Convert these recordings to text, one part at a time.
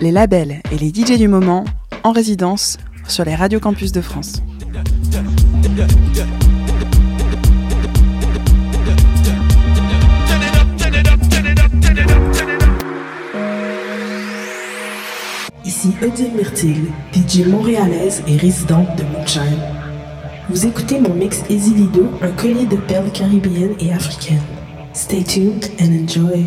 Les labels et les DJ du moment en résidence sur les radios campus de France. Ici Odile Myrtil, DJ montréalaise et résidente de Moonshine. Vous écoutez mon mix Easy Lido, un collier de perles caribéennes et africaines. Stay tuned and enjoy.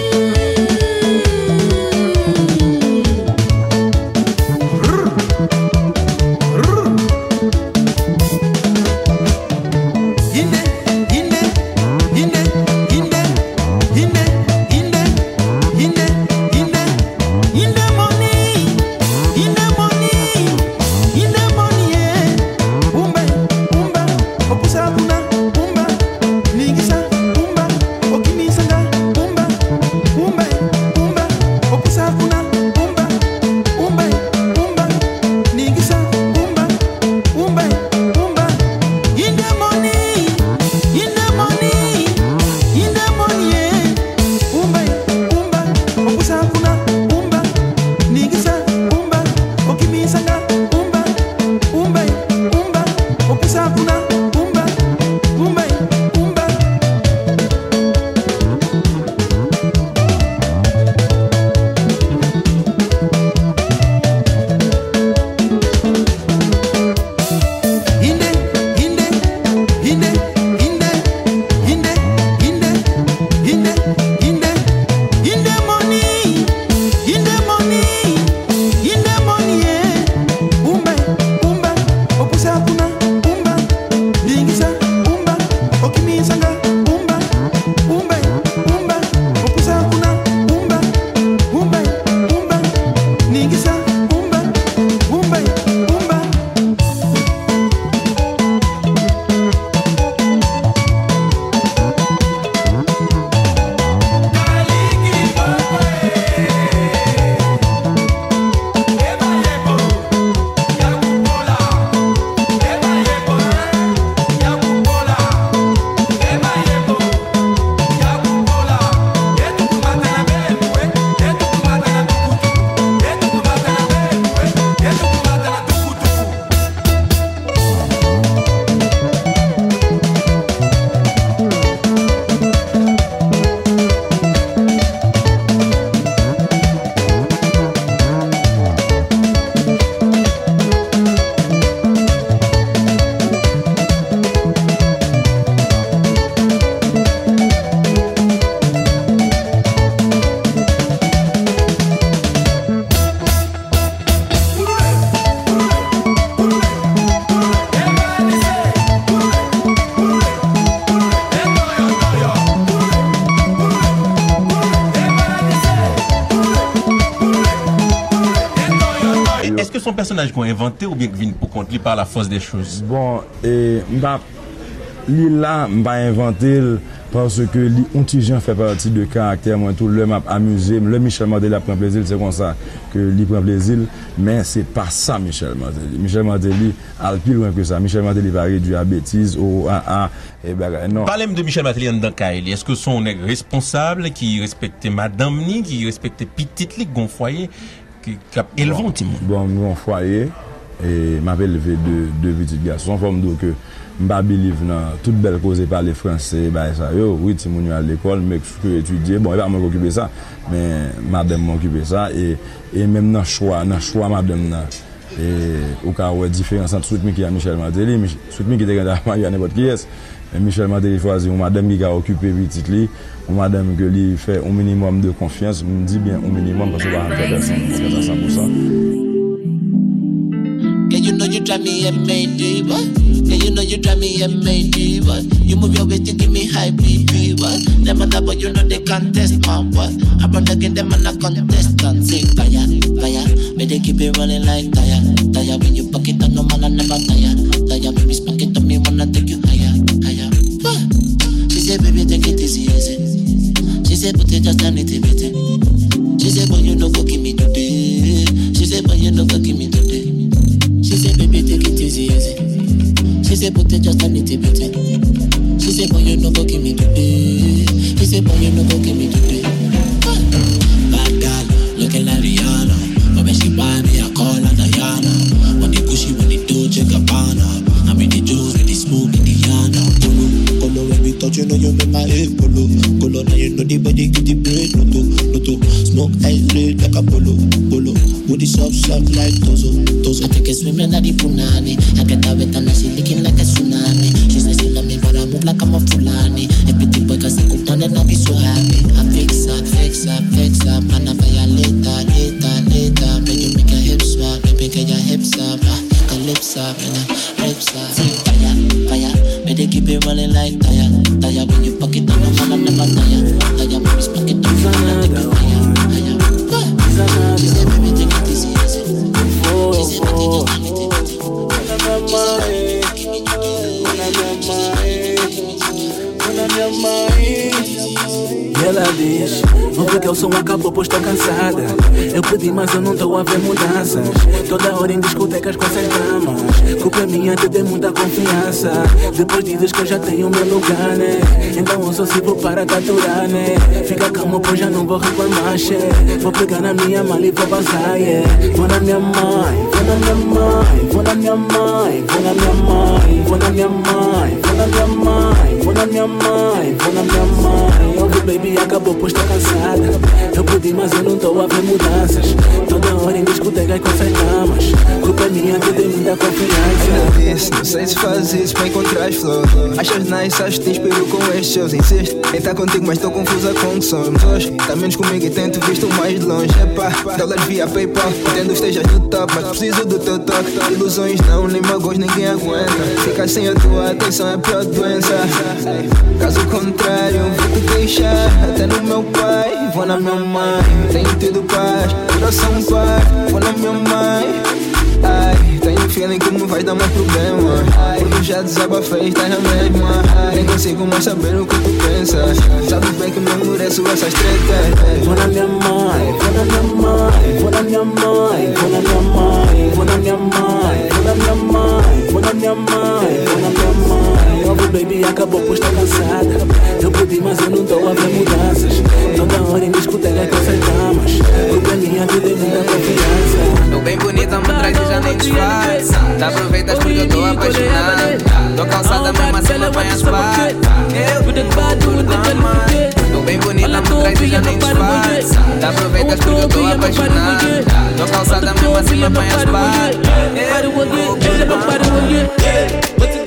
akte ou bien vin pou kont li par la fos de chouz? Bon, e, mba, li la mba inventel parce ke li ontijan fè parti de karakter mwen tou lèm ap amuse, lèm Michel Mandel ap pren plezil, se kon sa ke li pren plezil, men se pa sa Michel Mandel. Michel Mandel al pil wèm ke sa. Michel Mandel va redu a betiz ou a a, e bagay, non. Palem de Michel Mandel yon dan ka el, eske son neg responsable ki respekte madame ni, ki respekte pitit li gon fwaye, ki ap elvan ti moun? Bon, bon gon fwaye, E m apel leve de vitit gas. Son fòm do ke m ba biliv nan tout bel koze pale franse, ba e sa yo, oui, ti moun yo al ekol, mek sou ke etudye, bon, e pa mwen an kokipe sa, men madem mwen an kokipe sa, e e menm nan chwa, nan chwa madem nan, e ou ka wè diferansan tout mi ki a Michel Madeli tout mi ki te gen da man yon nepot ki yes, Michel Martelly fwazi, ou madem ki ka okupe vitit li, ou madem ke li fè ou minimum de konfians, mwen di bien ou minimum, kwa se ba an fè 100%. Me MAD, what? Yeah, you know you drive me MAD, what? You move your waist, you give me high BP, what? Them other boy, you know they can't test, man, what? I run again, them on a contestant, say fire, fire. May they keep it running like tire, tire. When you it up, no man, I never tire, tire. Baby, spank it on me, wanna take you higher, higher. She said, baby, take it easy, easy. She said, put it just a little bit. She said, boy, you know, go give me today. She said, boy, you know, go give me Said, put it just a little bit. She said, boy, you no go give me today. She said, boy, you no go give me today. Bad girl, looking like Rihanna. But when she buy me, I call her Diana. When the Gucci, when the Dolce Gabbana. I'm in the juice, with the smoke, in the Yana. Polo, polo, when we touch, you know you make my head polo. Polo, now you know the body get the bread. No to, no to, smoke ice red like a polo, polo. With the soft like Tozo, Tozo. I take a swim in the punani. I get out with and she licking like a tsunami. She says she love me, but I move like I'm a fulani. O som acabou pois cansada. Eu pedi mas eu não tô a ver mudanças. Toda hora em discotecas com essas damas Culpa é minha te dei muita confiança. Depois dizes que eu já tenho meu lugar, né? Então eu só sirvo para capturar, né? Fica calmo pois já não vou reclamar, che. Vou pegar na minha mala e vou vazar, yeah. Vou na minha mãe, vou na minha mãe Vou na minha mãe, vou na minha mãe Vou na minha mãe, vou na minha mãe Vou na minha mãe, vou na minha mãe. Ouve baby acabou pois tô cansada. Eu mas eu não tô a ver mudanças. Toda hora em discoteca com essas damas. Culpa é minha que tem muita confiança. Disse, não sei se faz isso pra encontrar as flores. Achas nice, acho que te inspiro com estes seus Insisto em estar contigo mas tô confusa com que somos Hoje, tá menos comigo e tento visto mais longe. Epá, dólares via Paypal Entendo estejas no top, mas preciso do teu toque. Ilusões não, nem magoas ninguém aguenta. Ficar sem a tua atenção é pior doença. Caso contrário, vou te deixar Até no meu pai, vou na minha mãe Tenho tido paz, coração pai Vou na minha mãe Ai, tenho feeling que não vai dar mais problema Porque já desabafei, estás na mesma Nem consigo mais saber o que tu pensas Sabes bem que não mereço essas tretas Vou na minha mãe, vou na minha mãe Vou na minha mãe, vou na minha mãe Vou na minha mãe, vou na minha mãe Vou na minha mãe, vou na minha mãe baby acabou pois tá cansada. Eu pedi mas eu não tô a ver mudanças. Toda hora em essas damas. Culpa é minha que tem muita confiança. Tô bem bonita, me traz e já nem disfarça. Tá aproveitas porque eu tô apaixonado Tô calçada mesmo assim me apanhas par Eu tô dama Tô bem bonita, me traz e já nem disfarça. Tá aproveitas porque eu tô apaixonado Tô calçada mesmo assim me apanhas par Eu tô What's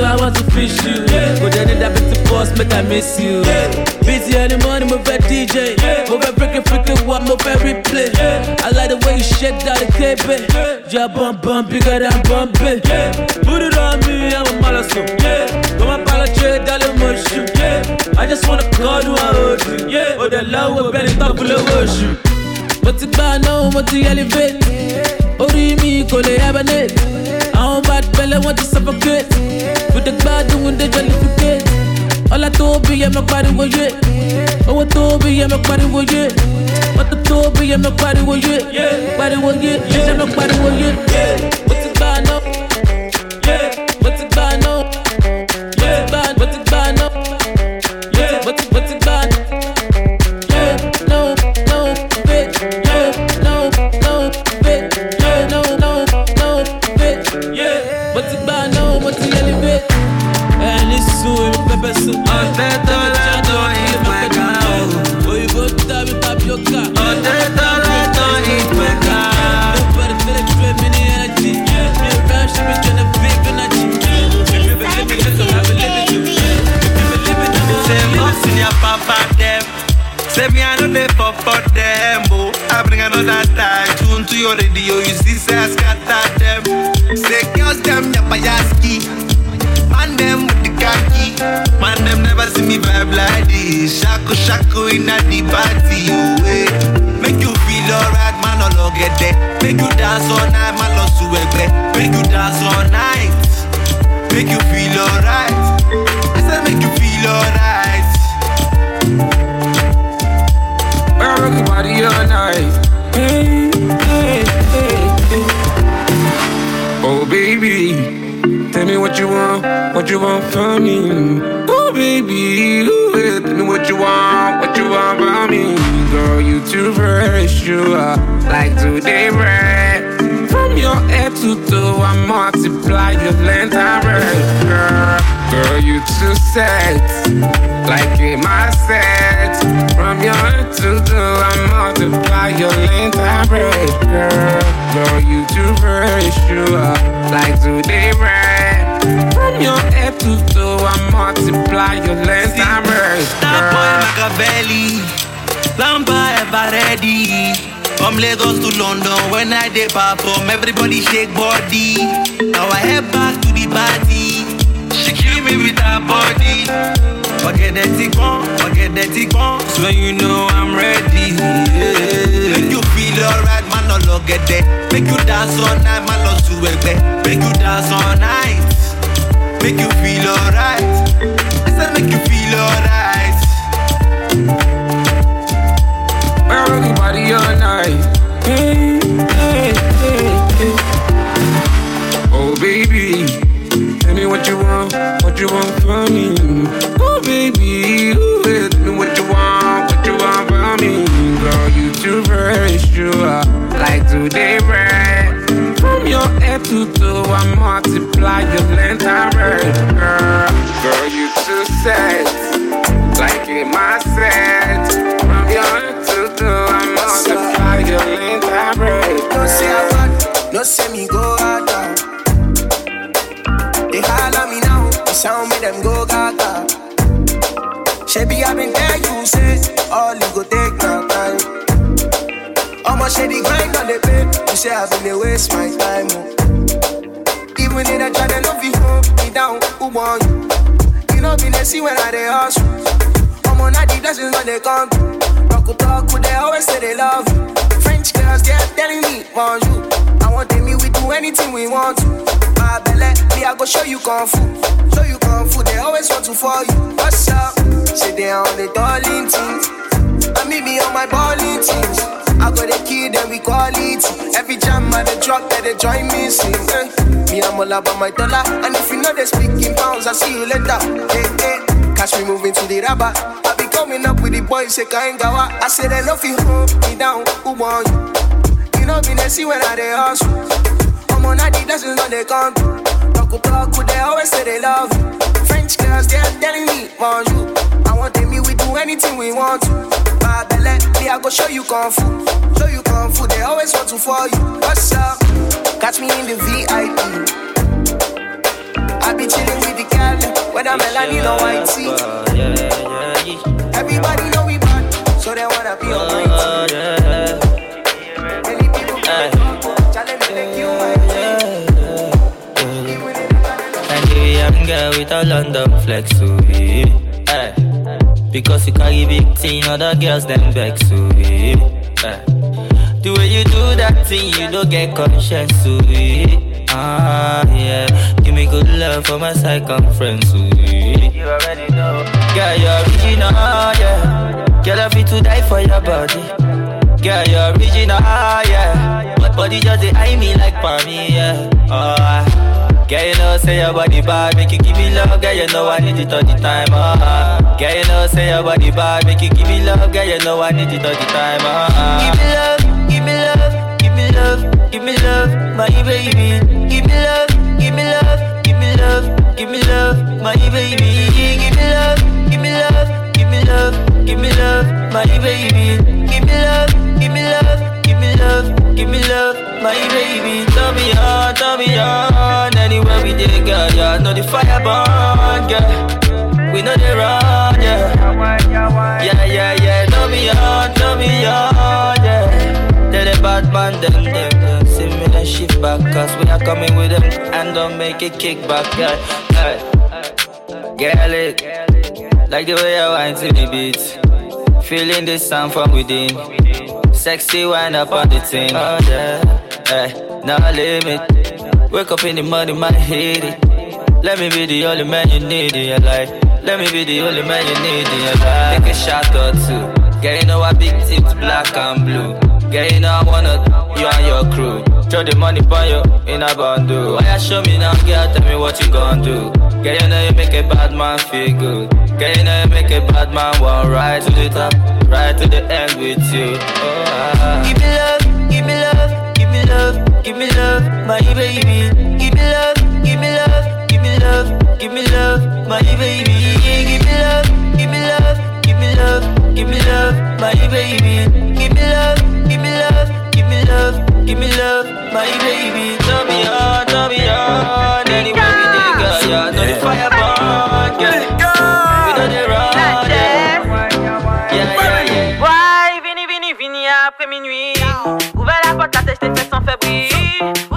so I want to fish you. Yeah, but then that bit to boss, make I miss you. Yeah, busy the morning, move that DJ. Yeah, move that freaking freaking what, move that replay. Yeah, I like the way you shake down the. Yeah, bump bump, bigger than bump it. Yeah, put it on me, I'm a malasso. Yeah, come on, apologize, darling, motion. Yeah, I just wanna call you, I hold you. Yeah, oh, the love will be top of worship. mo ti gbà náà mo ti elevate orí mi kò lè hibernate bad belle wọ́n ti suffocate gbọdọ̀ gbádùn ń dé jollificate ọlá tó bí yẹ mọ pariwo yé owó tó bí yẹ mọ pariwo yé mọ́tò tó bí yẹ mọ pariwo yé pariwo yé iṣẹ́ mọ pariwo yé mo ti gbà náà Say me I know they for for them. Oh, I bring another tie tune to your radio. You see, say I scatter them. Say girls them yapayaski. Man them with the khaki. Man them never see me vibe like this. Shaku shaku in a the party. Oh, eh. Make you feel alright, man. All get there. Make you dance all night, man. Lost to Make you dance all night. Make you feel alright. I said make you feel alright. rock your body all night. Oh baby, tell me what you want, what you want from me. Oh baby, ooh, yeah, tell me what you want, what you want from me. Girl, you too fresh, you are like today bread. From your head to toe, I multiply your length and breadth, girl. Girl, you too sexy like in my set. From your head to toe, I multiply your length and breadth, girl. Girl, you too fresh, you are like today bread. From your head to toe, I multiply your length and breadth, That boy girl. Machiavelli, Lamba ever ready. From Lagos to London, when I dey perform, everybody shake body. Now I head back to the party. She kill me with her body. Tick one, forget that tick one. So you know I'm ready. Yeah. Make you feel alright, look at that. Make you dance all night, man, no to Make you dance all night. Make you feel alright. I said make you feel alright. I rock your body all night. Hey, hey, hey, hey. Oh baby, tell me what you you want from me. Oh baby, ooh, tell me what you want, what you want from me. Girl, you too fresh, you are like today bread. From your head to toe, I multiply your length and breadth, girl. Girl, you too set, like in my set. From your head to toe, I multiply your length and breadth, No say I got, no say me go hard make them go gaga. Shebi I been there, you say all you go take my time. I'ma shady grind on the bed, you say I been dey waste my time. Oh. Even in a try to love you, me down, who want you? You know me, they see when I dey hustle. I'm on the blessings when they come. Talk with talk they always say they love you. French girls, they're telling me, bonjour. I want them, we do anything we want to. My belly, me, I go show you kung fu. Show you kung fu, they always want to for you. What's up? Say they on the darling things. I meet me on my balling teams. I got the kid them with quality. Every jam I the drop that they join me sing. Eh. Me I'm all about my dollar, and if you know they speak in pounds, I see you later. Hey, hey. Catch me moving to the rubber. I be coming up with the boys, say Kaingawa. I say they love you, hold me down. Who want you? You know me, they see when I they hustle. I'm on the blessings when they come. Talk talk they always say they love you. French girls, they're telling me, bonjour. I want them, me, we do anything we want to. My belly, me, I go show you kung fu. Show you kung fu, they always want to for you. What's up? Catch me in the VIP. I be chilling with the gal, whether Melanie or white tea. Everybody know we bad, so they wanna be on girl London flex, yeah. Eh. Hey. Because you carry big thing, other girls them vex, yeah. Eh. Hey. The way you do that thing, you don't get conscience, yeah. Ah, yeah. Give me good love for my circumference, yeah. You already know. Girl, you're original, yeah. Girl, I feel to die for your body. Girl, you're original, yeah. But body just they eye me like for me, yeah. Oh, Girl, you know, say your body bad, make you give me love. Girl, you know I need it all the time. Uh, girl, you know, say your body bad, make you give me love. Girl, you know I need it all the time. Uh, give me love, give me love, give me love, give me love, my baby. Give me love, give me love, give me love, give me love, my baby. Give me love, give me love, give me love, give me love, my baby. Give me love, give me love, give me love, give me love, my baby. Turn me on, turn me on. Anywhere we dey, girl, yeah, know the fire burn, girl. We know they run, yeah. Yeah, yeah, yeah. Turn me on, turn me on, yeah. They're the bad man, them, them, them. See me then shift back, cause we are coming with them. And don't make it kick back, yeah. Hey. Girl, it. Like the way I whine to the beat. Feeling this sound from within. Sexy wind up on the thing. Oh, yeah. Hey, no limit. Wake up in the morning, man, hit it. Let me be the only man you need in your life. Let me be the only man you need in your life. Take a shot or two. Girl, you know I big tips, black and blue. Girl, you know I wanna you and your crew. Throw the money on you in a bundle. Why you show me now, girl? Tell me what you gon' do. Girl, you know you make a bad man feel good. Girl, you know you make a bad man want right to the top, right to the end with you. Oh, ah. Give me love, give me love, give me love, love, my baby. Give me love, give me love, give me love, give me love, my baby. Give me love, give me love, give me love, give me love, my baby. Give me love, give me love, give me love, give me love, my baby. Turn me on, turn me on, anywhere faiblir.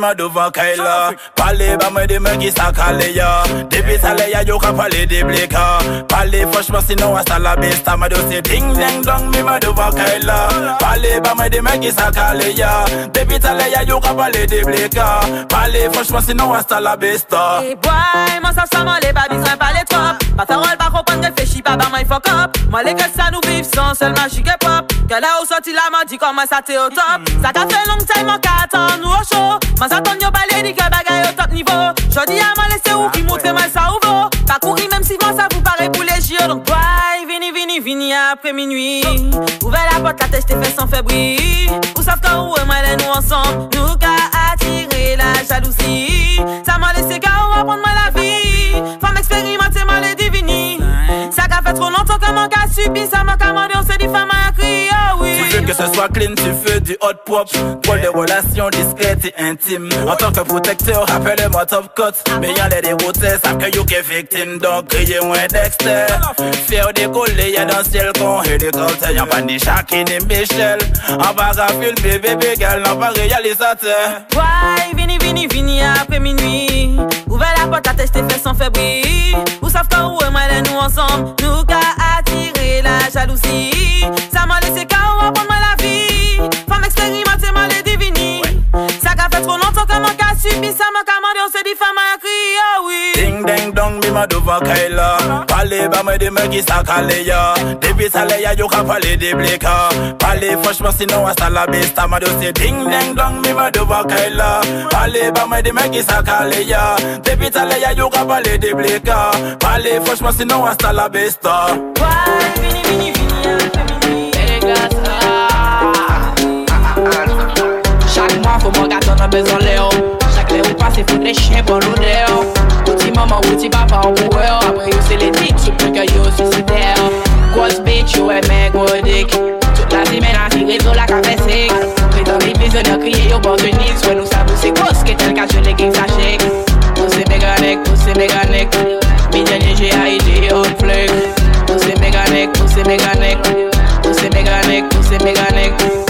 Ding dong bi ma devant Kayla Parle ba moi de me qui sa kale ya. Depuis ça les ya yo ka parler des blika. Parle franchement sinon à ça la besta ma dossier Ding ding dong bi ma devant Kayla Parle ba moi de sa kale ya. Depuis ça les ya yo ka parler des blika. Parle franchement sinon à ça la besta Et boy, moi ça sent moi les pas besoin parler trop Pas parole, pas comprendre, réfléchis pas, bah moi il faut Moi, les gars, ça nous vive sans seul magic et pop. Quelle est au sorti la m'a dit comment ça t'es au top? Ça t'a fait long time nous au chaud. Ma s'attendu au balai, ni que bagaille au top niveau. J'en dis à moi, laissez ou qui montrez moi ça ou. Pas courir même si moi ça vous paraît pour les JO. Donc, bye, vini, vini, vini après minuit. Ouvrez la porte, la tête, t'es fait sans fébrile. Vous savez quand où et moi, les nous ensemble? Nous qu'à attirer la jalousie. Ça m'a laissé gars, on va prendre moi la vie. Femme expérimentée, moi les fait trop longtemps que mon gars subit Ça m'a commandé, on s'est dit femme a crié, oh oui. Tu veux que ce soit clean, tu veux du hot pop. Pour des relations discrètes et intimes. En tant que protecteur, rappelle-moi top cut Mais y'a les déroutés, savent que you qu'est victime. Donc criez-moi Dexter. Fier décoller, y'a dans le ciel qu'on hélicoptère Y'a pas ni Shaquille ni Michel. En parafile, bébé, bégal, non pas réalisateur. Ouais, vini, vini, vini après minuit ouvert la porte à tester fait sans faiblir. Vous savez quand vous et moi nous ensemble? Nous qu'à attirer la jalousie. Ça m'a laissé KO pour moi la vie. Femme expérimentée, moi les divinies. Ça qu'a fait trop longtemps que mon cas subi Ça m'a commandé, on s'est dit femme crié, oh. Ding ding dong bi ma devant Kayla Parle ba moi de me qui sa kale ya Depuis ça les ya yo ka parler des blika Parle franchement sinon à ça la besta ma dossier Ding ding dong bi ma devant Kayla Parle ba moi de me qui sa kale ya Depuis ça les ya yo ka parler des blika Parle franchement sinon à ça la besta Chaque mois, faut mon gâteau, on a besoin de Léo. Apre ou pase foudre chen bon lode yo Ou ti maman ou ti papa ou pou yo Apre yo se le dik sou pou ke yo suside yo Gos bitch yo e men go dik Tout la si men a si rezo la ka fesik Pretan mi pizon yo kriye yo bon genik Swen nou sa pou se gos ke tel ka jone gen sa chek Pose mega nek, pose mega nek Mi denye je a ide yo flek Pose mega nek, pose mega nek Pose mega nek, pose mega nek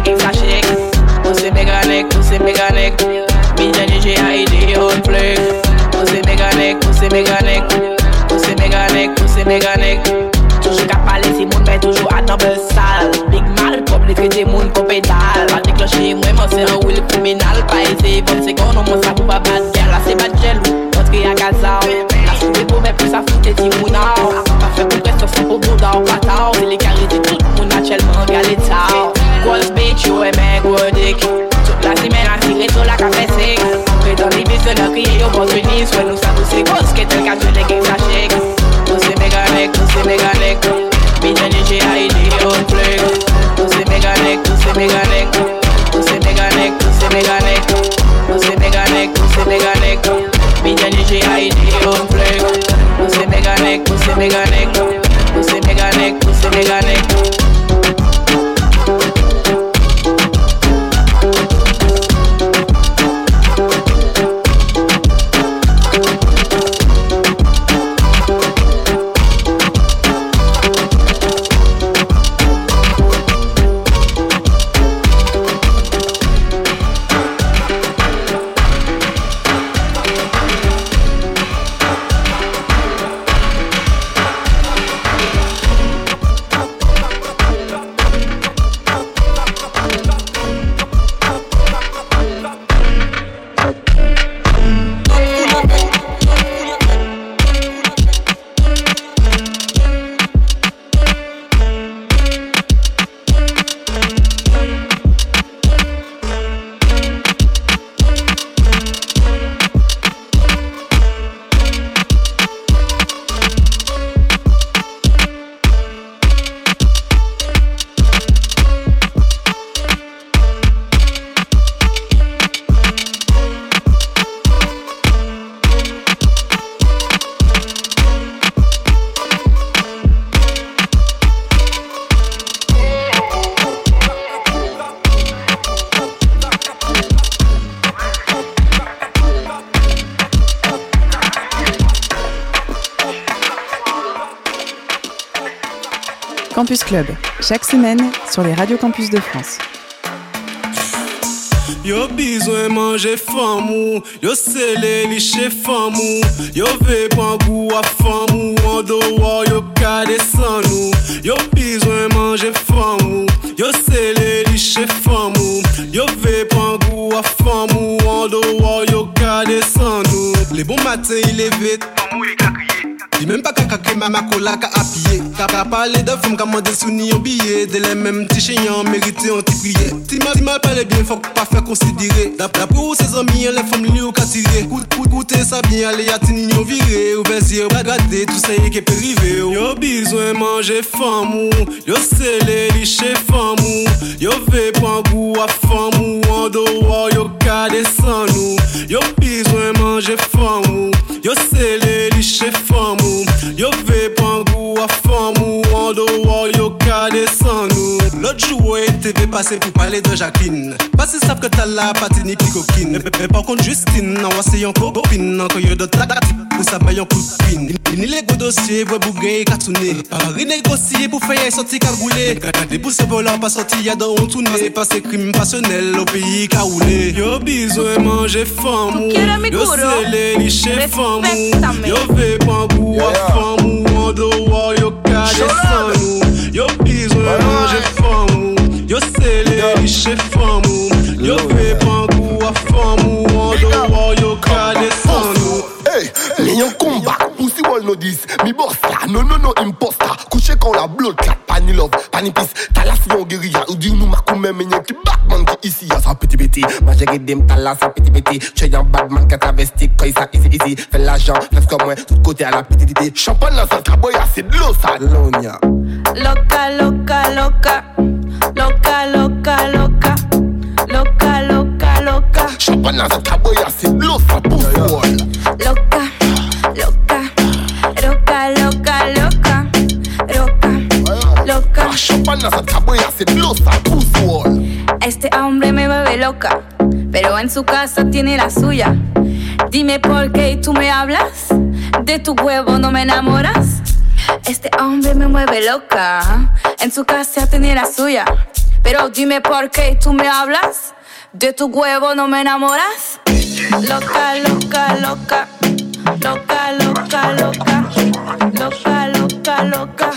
pussy mécanique Million j'ai aidé on flic Pussy mécanique, pussy mécanique Pussy mécanique, pussy mécanique Toujours qu'à parler si moun mais toujours à dans le sale. Big mal, public traiter moun pour pédale Pas déclencher moi moi c'est un will criminal. Pas essayer comme c'est qu'on moi ça pour pas bad girl Là c'est bad jaloux, entrer à Gaza. La soirée pour mais plus ça fout tes timouna. Pas suelo Campus Club, chaque semaine sur les radios campus de France. Yo besoin manger famou, yo sele li chez famou, yo ve pan goût à famou, en dehors yo ka descend nous. Yo besoin manger famou, yo sele li chez famou, yo ve pan goût à famou, en dehors yo ka descend nous. Les bons matins il est vite, famou il Dis même pas caca que maman cola ka a pillé. T'as pas parlé de femme comme des souvenirs en billet. De les mêmes petits chignons mérité en t'y prié. Si mal, mal parlé bien, faut pas faire considérer. D'après pour ses amis, hein, les femmes lui ont qu'à tirer. Coute, coute, ça bien, allez, y'a t'y n'y ont viré. Ou ben si y'a pas tout ça y'a qui est périvé. Y'a besoin manger femme ou y'a chez femme ou y'a vé point goût à femme ou en dehors y'a qu'à descendre ou besoin manger femme Yo se le li che fam ou Yo ve pangou a fam An do L'autre jour TV passé pour parler de Jacqueline. Parce qu'ils savent que t'as la patine puis coquine mais, mais par contre Justine Non c'est yon copine. Quand y'a d'autres la Pour ça paye un coup de pine Ni les gros dossiers bougain et cartonné Paris négocier pour faire un sorti cagoulé. Des pouces volants pas sorti y'a dans on tourné C'est passé crime passionnel au pays caoulé. Yo besoin manger famou Yo li chez famou Yo ve pan goût à famou En dehors yo nous Yo pizwen jè fòm ou Yo sele li chè fòm ou Yo fe pankou a fòm ou An do wò yo kade san ou Hey, yon kombat you all know this. Me boss, no no no imposta Kouche kon la blood clap, pani love, pani peace. Talas yon geriya, ou di nou makou men menye Ki batman ki isi ya ah, sa piti piti Ma jere dem talas sa piti piti Che yon batman ka travesti, koy sa isi isi Fè la jan, flef kom mwen, tout kote a la piti didi Champan nan sa traboya, ah, se dlo sa Lonya Loka, loka, loka Loka, loka, loka Loka, loka, loka Champan nan sa traboya, ah, se dlo sa Pouf wol Wall Este hombre me vuelve loca, pero en su casa tiene la suya. Dime por qué tú me hablas, de tu huevo no me enamoras. Este hombre me mueve loca, en su casa tiene la suya. Pero dime por qué tú me hablas, de tu huevo no me enamoras. Loca, loca, loca, loca, loca, loca, loca, loca, loca.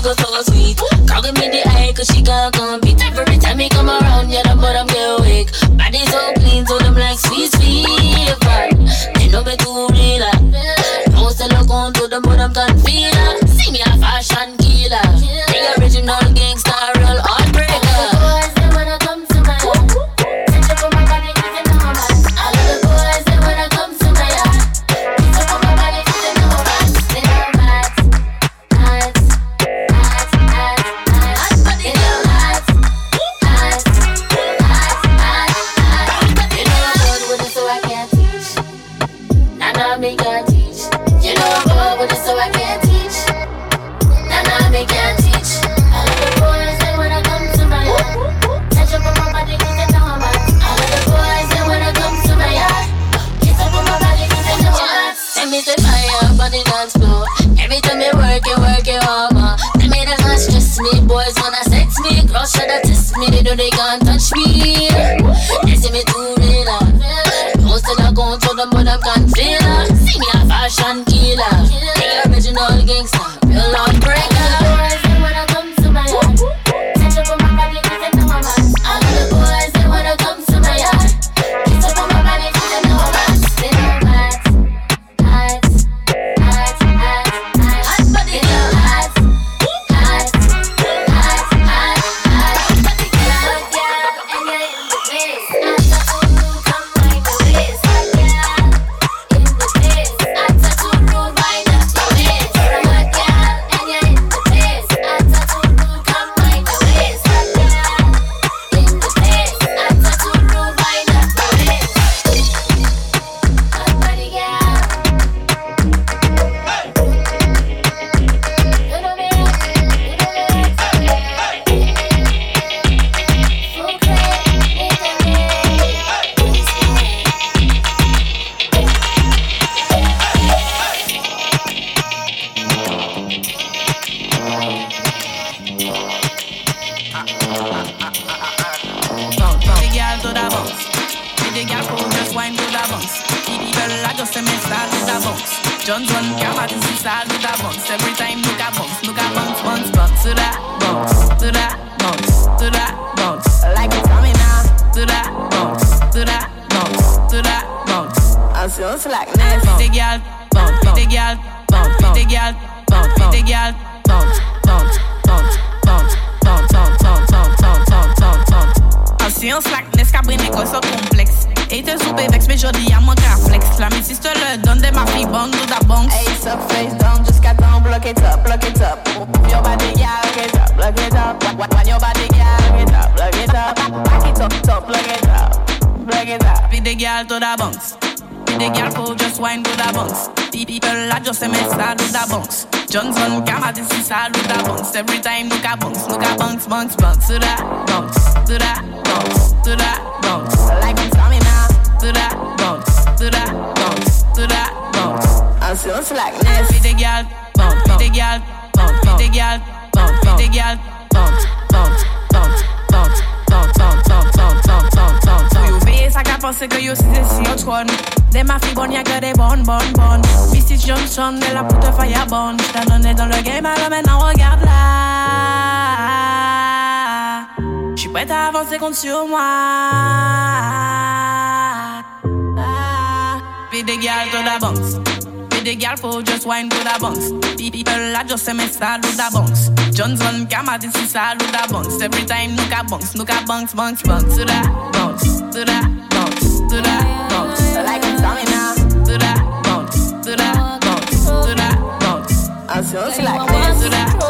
Sugar so sweet. Girl, give me the eye, cause she can't compete. Every time he come around, yeah, the bottom get weak. Body so clean, so them like sweet, sweet. They know me too real. No se lo conto, them but them can feel her. See me a fashion killer. T'as donné dans le game, alors maintenant regarde là. J'suis prête à avancer, compte sur moi. Puis des gars, tout d'avance. Puis des gars, pour just wine, tout d'avance. People là, just aimé ça, tout d'avance. Johnson, Kama, dit si ça, tout d'avance. Every time, nous qu'à bounce, nous qu'à bounce, bounce, bounce. Tout d'avance, tout d'avance, tout d'avance. 起来，起来。